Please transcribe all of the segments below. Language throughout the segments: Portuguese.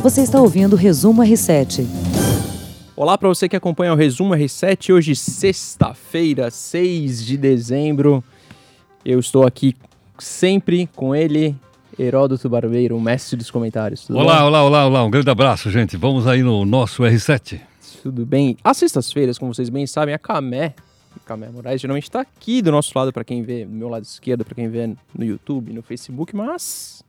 Você está ouvindo o Resumo R7. Olá para você que acompanha o Resumo R7. Hoje, sexta-feira, 6 de dezembro. Eu estou aqui sempre com ele, Heródoto Barbeiro, o mestre dos comentários. Tudo olá, bom? olá, olá, olá. Um grande abraço, gente. Vamos aí no nosso R7. Tudo bem? Às sextas-feiras, como vocês bem sabem, a Camé, Camé Moraes, geralmente está aqui do nosso lado, para quem vê, do meu lado esquerdo, para quem vê no YouTube, no Facebook, mas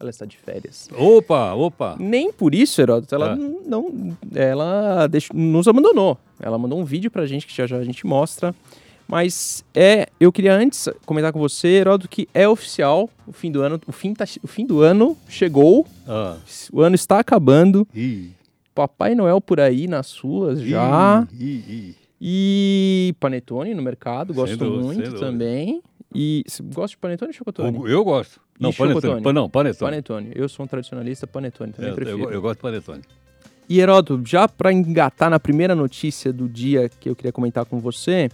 ela está de férias. Opa, opa! Nem por isso, Heródoto, ela é. não, ela deixou, nos abandonou. Ela mandou um vídeo pra gente que já já a gente mostra. Mas é, eu queria antes comentar com você, Heródoto, que é oficial o fim do ano, o fim, tá, o fim do ano chegou. Ah. O ano está acabando. Ih. Papai Noel por aí nas suas já. Ih, ih, e panetone no mercado, gosto dúvida, muito também. E você gosta de panetone ou chocotone? Eu gosto. Não, panetone. Não, panetone. Panetone. Eu sou um tradicionalista, panetone também eu, prefiro. Eu, eu, gosto de panetone. E Heródoto, já para engatar na primeira notícia do dia que eu queria comentar com você,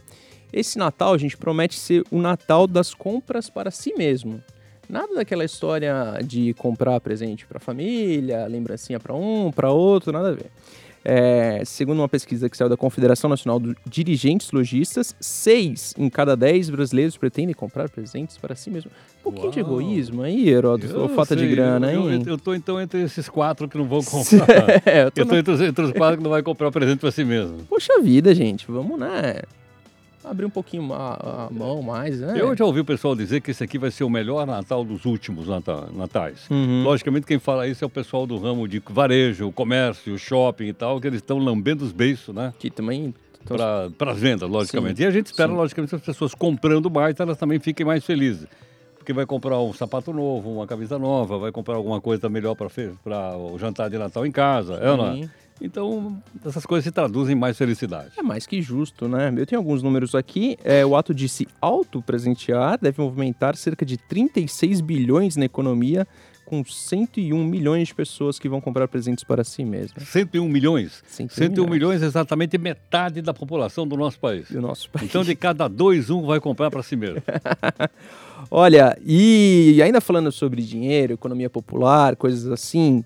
esse Natal, a gente promete ser o Natal das compras para si mesmo. Nada daquela história de comprar presente para a família, lembrancinha para um, para outro, nada a ver. É, segundo uma pesquisa que saiu da Confederação Nacional de Dirigentes Logistas, seis em cada dez brasileiros pretendem comprar presentes para si mesmo. Um pouquinho Uau. de egoísmo aí, Heródoto, ou falta sei, de grana, hein? Eu, eu tô então entre esses quatro que não vão comprar. é, eu tô, eu tô entre, os, entre, os, quatro que não vai comprar presente para si mesmo. Poxa vida, gente, vamos, né? Abrir um pouquinho a, a, mão mais, né? Eu já ouvi o pessoal dizer que esse aqui vai ser o melhor Natal dos últimos natais. Uhum. Logicamente, quem fala isso é o pessoal do ramo de varejo, comércio, shopping e tal, que eles estão lambendo os beiços, né? Que também para as vendas, logicamente. Sim, e a gente espera, sim. logicamente, que as pessoas comprando mais, elas também fiquem mais felizes. Porque vai comprar um sapato novo, uma camisa nova, vai comprar alguma coisa melhor para o jantar de Natal em casa, é, não é? Então, essas coisas se traduzem em mais felicidade. É mais que justo, né? Eu tenho alguns números aqui. É, o ato de se auto-presentear deve movimentar cerca de 36 bilhões na economia, com 101 milhões de pessoas que vão comprar presentes para si mesmas. 101 milhões? 101, 101 milhões. milhões, exatamente metade da população do nosso país. Do nosso país. Então, de cada dois, um vai comprar para si mesmo. Olha, e ainda falando sobre dinheiro, economia popular, coisas assim,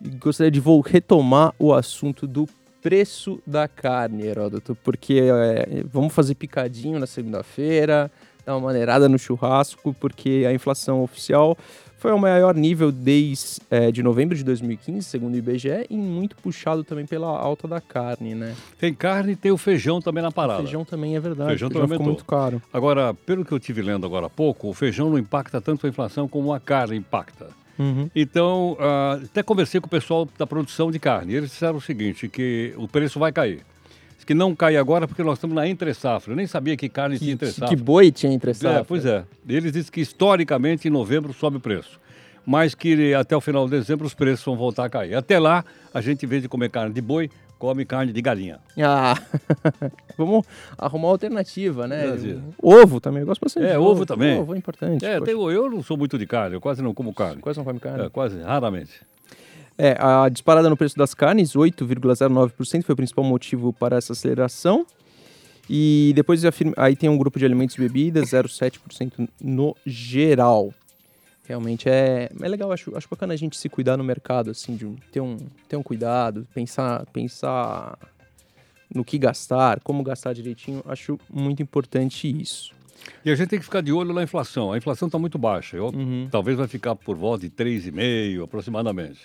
gostaria de vou retomar o assunto do preço da carne, Heródoto, porque é, vamos fazer picadinho na segunda-feira, dar uma maneirada no churrasco, porque a inflação oficial foi ao maior nível desde é, de novembro de 2015, segundo o IBGE, e muito puxado também pela alta da carne, né? Tem carne e tem o feijão também na parada. O feijão também é verdade, feijão, feijão ficou muito caro. Agora, pelo que eu tive lendo agora há pouco, o feijão não impacta tanto a inflação como a carne impacta. Uhum. Então, uh, até conversei com o pessoal da produção de carne. Eles disseram o seguinte, que o preço vai cair. Que não cai agora porque nós estamos na entre safra. Eu nem sabia que carne que, tinha entre safra. Que boi tinha entre safra. É, pois é. Eles dizem que historicamente em novembro sobe o preço. Mas que até o final de dezembro os preços vão voltar a cair. Até lá, a gente, em vez de comer carne de boi, come carne de galinha. Ah, vamos arrumar alternativa, né? Ovo também, eu gosto bastante. É, ovo, ovo também. Ovo é importante. É, tem, eu não sou muito de carne, eu quase não como carne. Quase não come carne? É, quase, raramente. É, a disparada no preço das carnes, 8,09%, foi o principal motivo para essa aceleração. E depois aí tem um grupo de alimentos e bebidas, 0,7% no geral realmente é, é legal, acho, acho bacana a gente se cuidar no mercado, assim, de ter um, ter um cuidado, pensar, pensar no que gastar, como gastar direitinho, acho muito importante isso. E a gente tem que ficar de olho na inflação. A inflação está muito baixa. Eu, uhum. Talvez vai ficar por volta de 3,5% aproximadamente.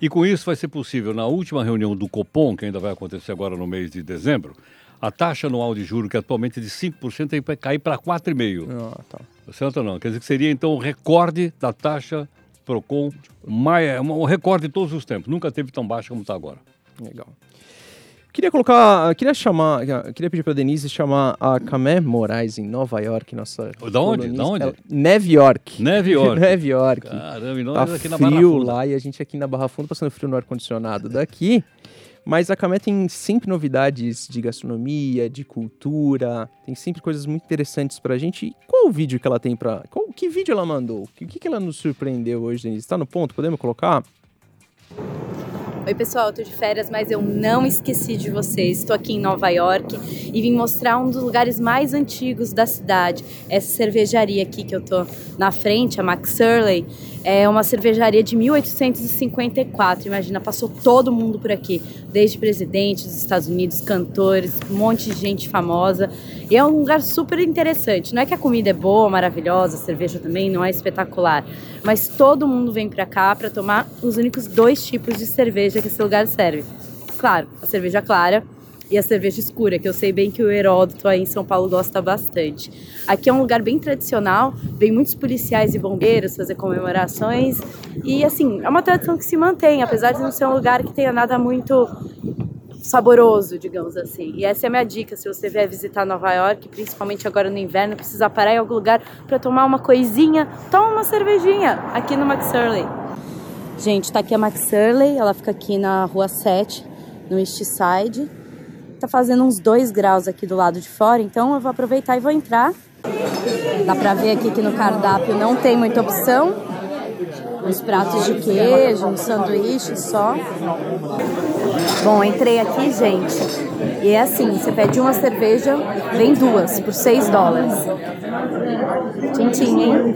E com isso vai ser possível, na última reunião do Copom, que ainda vai acontecer agora no mês de dezembro, a taxa anual de juros, que atualmente é de 5%, vai cair para 4,5%. Ah, tá. Certo ou não? Quer dizer que seria então o recorde da taxa PROCON, mais, é, um recorde de todos os tempos. Nunca teve tão baixa como está agora. Legal. Queria colocar, queria chamar, queria pedir para Denise chamar a Camé Moraes em Nova York, nossa. Da onde? Da onde? É, Neve York. Neve York. Neve York. Caramba, e nós tá aqui na frio lá e a gente aqui na Barra Funda passando frio no ar condicionado daqui. Mas a Camé tem sempre novidades de gastronomia, de cultura, tem sempre coisas muito interessantes pra gente. Qual o vídeo que ela tem pra. Qual, que vídeo ela mandou? O que, que ela nos surpreendeu hoje, Denise? Tá no ponto? Podemos colocar? Oi, pessoal, eu tô de férias, mas eu não esqueci de vocês. Estou aqui em Nova York e vim mostrar um dos lugares mais antigos da cidade. Essa cervejaria aqui que eu tô na frente, a Max Surley, é uma cervejaria de 1854. Imagina, passou todo mundo por aqui, desde presidentes dos Estados Unidos, cantores, um monte de gente famosa. E é um lugar super interessante. Não é que a comida é boa, maravilhosa, a cerveja também não é espetacular, mas todo mundo vem para cá para tomar os únicos dois tipos de cerveja que esse lugar serve. Claro, a cerveja clara e a cerveja escura, que eu sei bem que o Heródoto aí em São Paulo gosta bastante. Aqui é um lugar bem tradicional, vem muitos policiais e bombeiros fazer comemorações e assim, é uma tradição que se mantém, apesar de não ser um lugar que tenha nada muito saboroso, digamos assim. E essa é a minha dica, se você vier visitar Nova York, principalmente agora no inverno, precisa parar em algum lugar para tomar uma coisinha, toma uma cervejinha aqui no McSurley. Gente, tá aqui a McSurley, ela fica aqui na rua 7, no East Side. Tá fazendo uns 2 graus aqui do lado de fora, então eu vou aproveitar e vou entrar. Dá pra ver aqui que no cardápio não tem muita opção, uns pratos de queijo, um sanduíche só. Bom, entrei aqui, gente, e é assim, você pede uma cerveja, vem duas, por 6 dólares. Tintim, hein?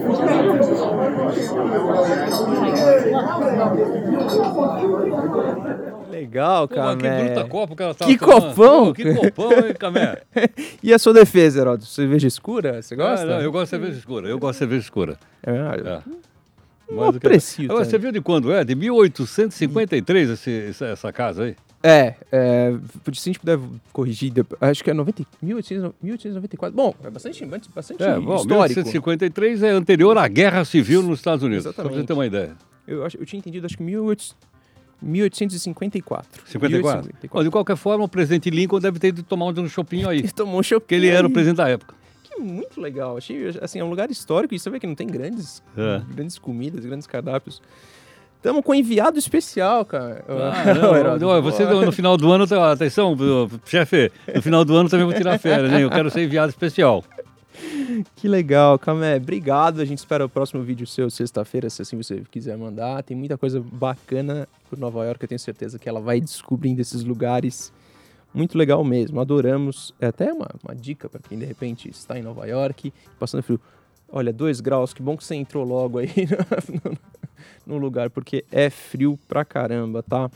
Legal, Pô, que bruta copa que ela tá Que tomando. copão! Pô, que copão, hein, Camé? e a sua defesa, Heródoto? Cerveja escura? Você gosta? Ah, não, eu gosto de cerveja escura. Eu gosto de cerveja escura. É, É. Não Mais que- aprecio Agora, você viu de quando é? De 1853 esse, essa, casa aí? É, é, se a gente puder corrigir, acho que é 90, 1800, 1894. Bom, é bastante, bastante É, bom, histórico. 1853 é anterior à Guerra Civil nos Estados Unidos. Só pra Exatamente. você ter uma ideia. Eu, acho, eu tinha entendido, acho que 1800, 1854. 54? 1854. Bom, de qualquer forma, o presidente Lincoln deve ter ido tomar um chopinho aí. Ele tomou um chopp. Porque ele era o presidente da época. Muito legal. Achei, assim, é um lugar histórico e você vê que não tem grandes, É. grandes comidas, grandes cardápios. Estamos com um enviado especial, cara. Ah, não, Heródoto. não, você no final do ano, tá- atenção, chefe, no final do ano também vou tirar férias, hein? Eu quero ser enviado especial. Que legal, Camé. Obrigado. A gente espera o próximo vídeo seu sexta-feira, se assim você quiser mandar. Tem muita coisa bacana por Nova York. Eu tenho certeza que ela vai descobrindo esses lugares. Muito legal mesmo. Adoramos. É até uma, uma dica para quem de repente está em Nova York, passando frio. Olha, dois graus. Que bom que você entrou logo aí no, no lugar, porque é frio pra caramba, tá?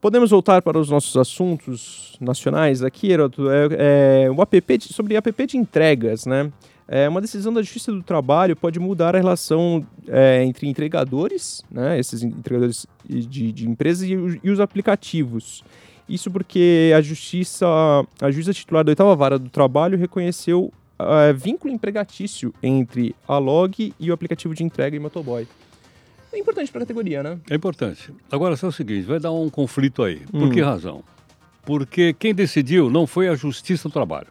Podemos voltar para os nossos assuntos nacionais aqui, Heroto. É, é, o app de- sobre app de entregas, né? É, uma decisão da Justiça do Trabalho pode mudar a relação é, entre entregadores, né, esses entregadores de, de empresas e, e os aplicativos. Isso porque a Justiça, a juíza titular da oitava vara do trabalho reconheceu é, vínculo empregatício entre a log e o aplicativo de entrega e motoboy. É importante para a categoria, né? É importante. Agora, só o seguinte, vai dar um conflito aí. Por Hum. que razão? Porque quem decidiu não foi a Justiça do Trabalho.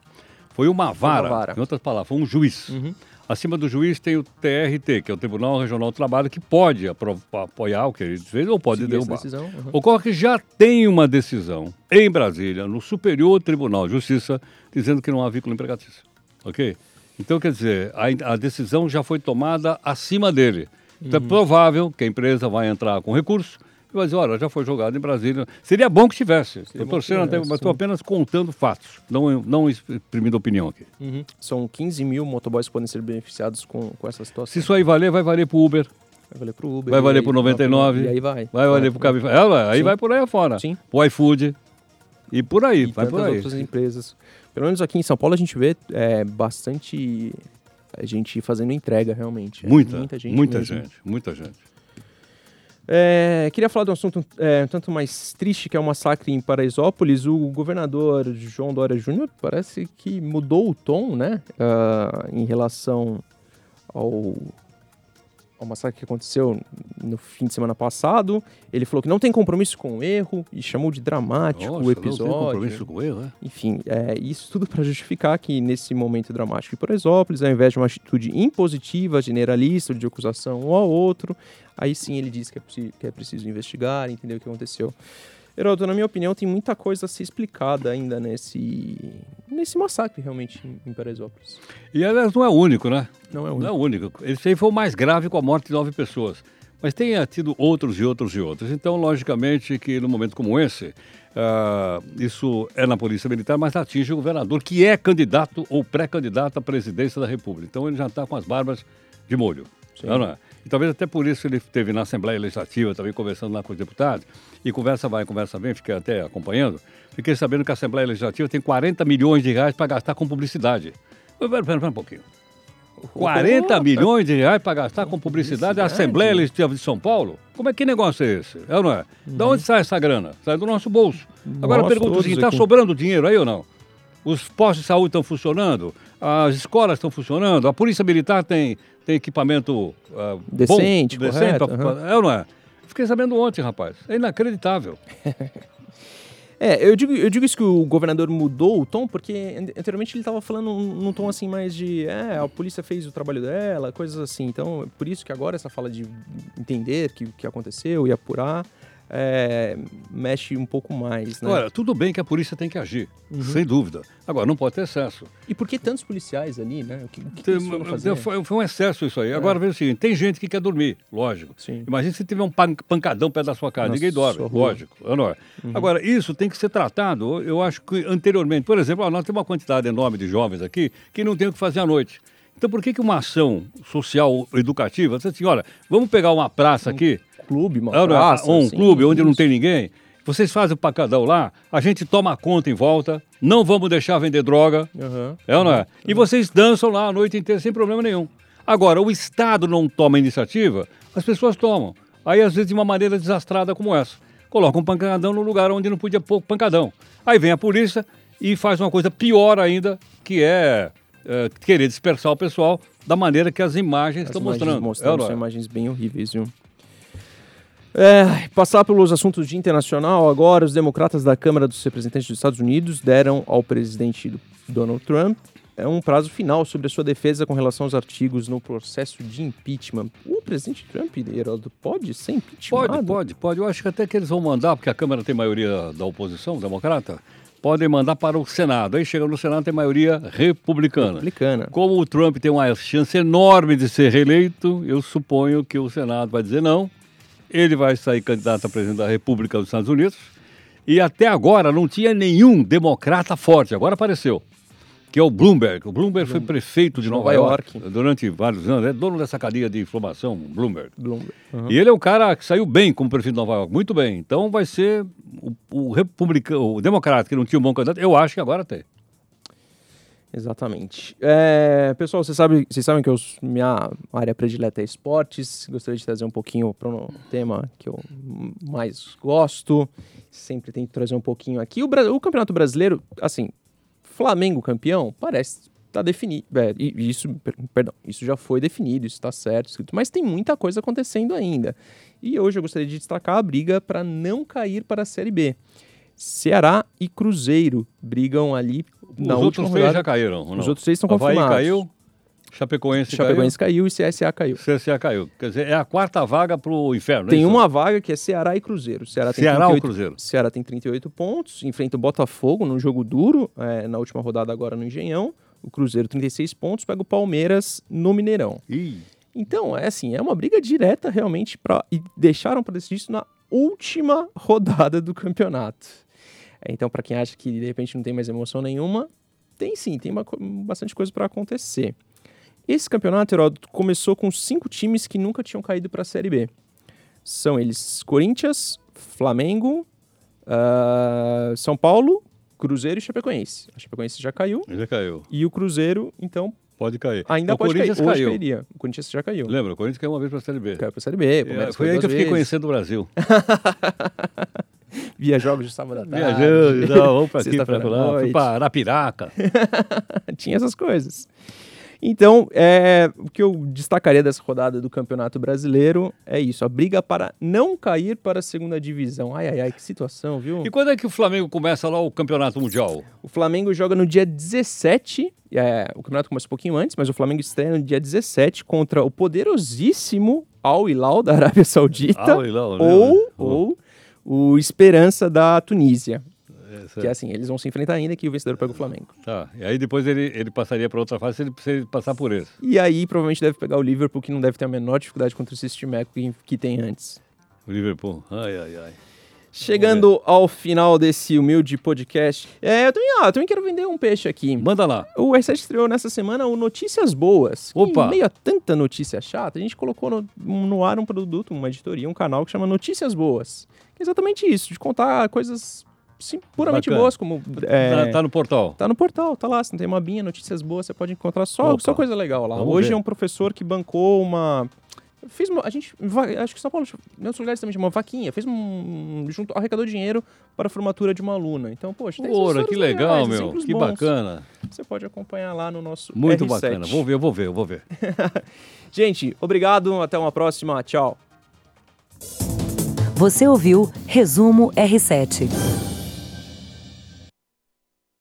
Foi uma vara, vara. em outras palavras, foi um juiz. Uhum. Acima do juiz tem o TRT, que é o Tribunal Regional do Trabalho, que pode apoiar o que ele fez ou pode Seguir derrubar. decisão, uhum. Ocorre que já tem uma decisão em Brasília, no Superior Tribunal de Justiça, dizendo que não há vínculo empregatício. Ok? Então, quer dizer, a, a decisão já foi tomada acima dele. Então Uhum. é provável que a empresa vai entrar com recurso vai dizer, olha, já foi jogado em Brasília. Seria bom que tivesse. Bom torcendo até, mas estou apenas contando fatos, não, não exprimindo opinião aqui. Uhum. São 15 mil motoboys que podem ser beneficiados com, com essa situação. Se isso aí valer, vai valer para o Uber, Vai valer pro Uber. vai valer aí- pro 99, E aí vai. vai valer para o Cabify. Ela, aí Sim. vai por aí afora. Sim. O iFood. E por aí, E vai por aí. outras empresas. Pelo menos aqui em São Paulo a gente vê é, bastante a gente fazendo entrega, realmente. É, Muita, muita gente. muita mesmo. gente, muita gente. É, queria falar de um assunto é, um tanto mais triste, que é o massacre em Paraisópolis. O governador João Dória Júnior parece que mudou o tom, né? ah, em relação ao, ao massacre que aconteceu no fim de semana passado. Ele falou que não tem compromisso com o erro e chamou de dramático Nossa, o episódio. Não tem compromisso com ele, né? Enfim, é, isso tudo para justificar que nesse momento dramático em Paraisópolis, ao invés de uma atitude impositiva, generalista, de acusação um ao outro, aí sim ele diz que é, que é preciso investigar, entender o que aconteceu. Heródoto, na minha opinião, tem muita coisa a ser explicada ainda nesse, nesse massacre, realmente, em, Paraisópolis. E aliás, não é o único, né? Não é o Não é único. o único. Esse aí foi o mais grave com a morte de nove pessoas. mas tenha tido outros e outros e outros. Então, logicamente, que num momento como esse, Uh, isso é na Polícia Militar, mas atinge o governador, que é candidato ou pré-candidato à presidência da República. Então ele já está com as barbas de molho. Não é? E talvez até por isso ele esteve na Assembleia Legislativa, também conversando lá com os deputados, e conversa vai, conversa vem, fiquei até acompanhando. Fiquei sabendo que a Assembleia Legislativa tem 40 milhões de reais para gastar com publicidade. Pera, pera, pera um pouquinho. 40 oh, milhões de reais para gastar com publicidade, publicidade, a Assembleia Legislativa de São Paulo? Como é que negócio é esse? É ou não é? Uhum. Da onde sai essa grana? Sai do nosso bolso. Agora eu pergunto o seguinte, está sobrando dinheiro aí ou não? Os postos de saúde estão funcionando? As escolas estão funcionando? A Polícia Militar tem, tem equipamento uh, decente, bom, decente correto, pra, uhum. é ou não é? Fiquei sabendo ontem, rapaz. É inacreditável. É, eu digo, eu digo isso que o governador mudou o tom, porque anteriormente ele estava falando num tom assim mais de é, a polícia fez o trabalho dela, coisas assim. Então, por isso que agora essa fala de entender o que, que aconteceu e apurar é, mexe um pouco mais. Né? Agora, tudo bem que a polícia tem que agir, uhum. sem dúvida. Agora, não pode ter excesso. E por que tantos policiais ali, né? O que, o que tem, fazer? Foi, foi, um excesso isso aí. É. Agora, veja o seguinte, tem gente que quer dormir, lógico. Sim. Imagina se tiver um pancadão perto da sua casa, Nossa, ninguém dorme, lógico. Não é? Uhum. Agora, isso tem que ser tratado, eu acho que anteriormente, por exemplo, nós temos uma quantidade enorme de jovens aqui que não tem o que fazer à noite. Então, por que, que uma ação social educativa, você assim, olha, vamos pegar uma praça aqui, clube, uma é, praça, um assim, clube onde isso. não tem ninguém. Vocês fazem o pacadão lá, a gente toma conta em volta, não vamos deixar vender droga. Uhum. É ou não é? E vocês dançam lá a noite inteira sem problema nenhum. Agora, o Estado não toma iniciativa, as pessoas tomam. Aí, às vezes, de uma maneira desastrada como essa. Coloca um pancadão no lugar onde não podia pôr pancadão. Aí vem a polícia e faz uma coisa pior ainda, que é, é querer dispersar o pessoal da maneira que as imagens as estão imagens mostrando. mostrando é, são imagens bem horríveis, viu? É, passar pelos assuntos de internacional agora, os democratas da Câmara dos Representantes dos Estados Unidos deram ao presidente Donald Trump é um prazo final sobre a sua defesa com relação aos artigos no processo de impeachment. O presidente Trump, Heraldo, pode ser impeachment? Pode, pode, pode. Eu acho que até que eles vão mandar, porque a Câmara tem maioria da oposição, democrata, podem mandar para o Senado. Aí chega no Senado tem maioria republicana. Republicana. Como o Trump tem uma chance enorme de ser reeleito, eu suponho que o Senado vai dizer não ele vai sair candidato a presidente da República dos Estados Unidos. E até agora não tinha nenhum democrata forte. Agora apareceu. Que é o Bloomberg. O Bloomberg foi prefeito de Nova, Nova York, York, durante vários anos. É dono dessa cadeia de informação, Bloomberg. Bloomberg. Uhum. E ele é um cara que saiu bem como prefeito de Nova York. Muito bem. Então vai ser o, o republicano, o democrata que não tinha um bom candidato. Eu acho que agora tem. Exatamente. É, pessoal, vocês sabem, que eu, minha área predileta é esportes. Gostaria de trazer um pouquinho para um tema que eu mais gosto. Sempre tento trazer um pouquinho aqui. O, o Campeonato Brasileiro, assim, Flamengo campeão, parece tá definido. É, isso, perdão, isso já foi definido, isso está certo, escrito, mas tem muita coisa acontecendo ainda. E hoje eu gostaria de destacar a briga para não cair para a Série B. Ceará e Cruzeiro brigam ali na Os outros três já caíram. Os outros três estão confirmados. caiu, Chapecoense, Chapecoense caiu. caiu. e CSA caiu. CSA caiu. Quer dizer, é a quarta vaga para o inferno. É tem é uma vaga que é Ceará e Cruzeiro. Ceará, tem Ceará 38, ou Cruzeiro? Ceará tem 38 pontos, enfrenta o Botafogo num jogo duro, é, na última rodada agora no Engenhão. O Cruzeiro 36 pontos, pega o Palmeiras no Mineirão. Ih. Então, é assim, é uma briga direta realmente para e deixaram para decidir isso na última rodada do campeonato. É, então, para quem acha que de repente não tem mais emoção nenhuma, tem sim, tem uma, bastante coisa para acontecer. Esse campeonato, Heródoto, começou com cinco times que nunca tinham caído para a Série B. São eles Corinthians, Flamengo, uh, São Paulo, Cruzeiro e Chapecoense. A Chapecoense já caiu. Já caiu. E o Cruzeiro, então, Pode cair. Ainda o pode Corinthians cair. Hoje caiu. Cairia. O Corinthians já caiu. Lembra? O Corinthians caiu uma vez para a Série B. Caiu para a Série B. É, foi aí que eu fiquei vezes. conhecendo o Brasil. Via jogos de sábado à tarde. Viajando, não, vamos para aqui, para lá, fui para Arapiraca. Tinha essas coisas. Então, é, o que eu destacaria dessa rodada do Campeonato Brasileiro é isso: a briga para não cair para a segunda divisão. Ai, ai, ai, que situação, viu? E quando é que o Flamengo começa lá o Campeonato Mundial? O Flamengo joga no dia 17. É, o campeonato começa um pouquinho antes, mas o Flamengo estreia no dia 17 contra o poderosíssimo Al Hilal da Arábia Saudita. Al Hilal, ou, né? ou o Esperança da Tunísia. Que é assim, eles vão se enfrentar ainda que o vencedor pega o Flamengo. Tá. E aí depois ele, ele passaria para outra fase se ele, se ele passar por esse. E aí provavelmente deve pegar o Liverpool, que não deve ter a menor dificuldade contra esse Timeco que, que tem antes. O Liverpool. Ai, ai, ai. Chegando ao final desse humilde podcast, é, eu, também, ah, eu também quero vender um peixe aqui. Manda lá. O R7 estreou nessa semana o Notícias Boas. Opa! Em meio a tanta notícia chata, a gente colocou no, no ar um produto, uma editoria, um canal que chama Notícias Boas. Que é exatamente isso, de contar coisas sim, puramente Bacana. boas, como... É, Tá, tá no portal. Tá no portal, tá lá. Se não tem uma binha, notícias boas, você pode encontrar só, Opa. só coisa legal lá. Vamos Hoje ver. é um professor que bancou uma. Fez uma. A gente. Acho que São Paulo, em outros lugares também chama vaquinha. Fez um. Junto, arrecadou dinheiro para a formatura de uma aluna. Então, poxa, tem Ora, que legal, legais, meu. exemplos Que bons. bacana. Você pode acompanhar lá no nosso. Muito R7. bacana. Vou ver, eu vou ver, eu vou ver. Gente, obrigado. Até uma próxima. Tchau. Você ouviu Resumo R7.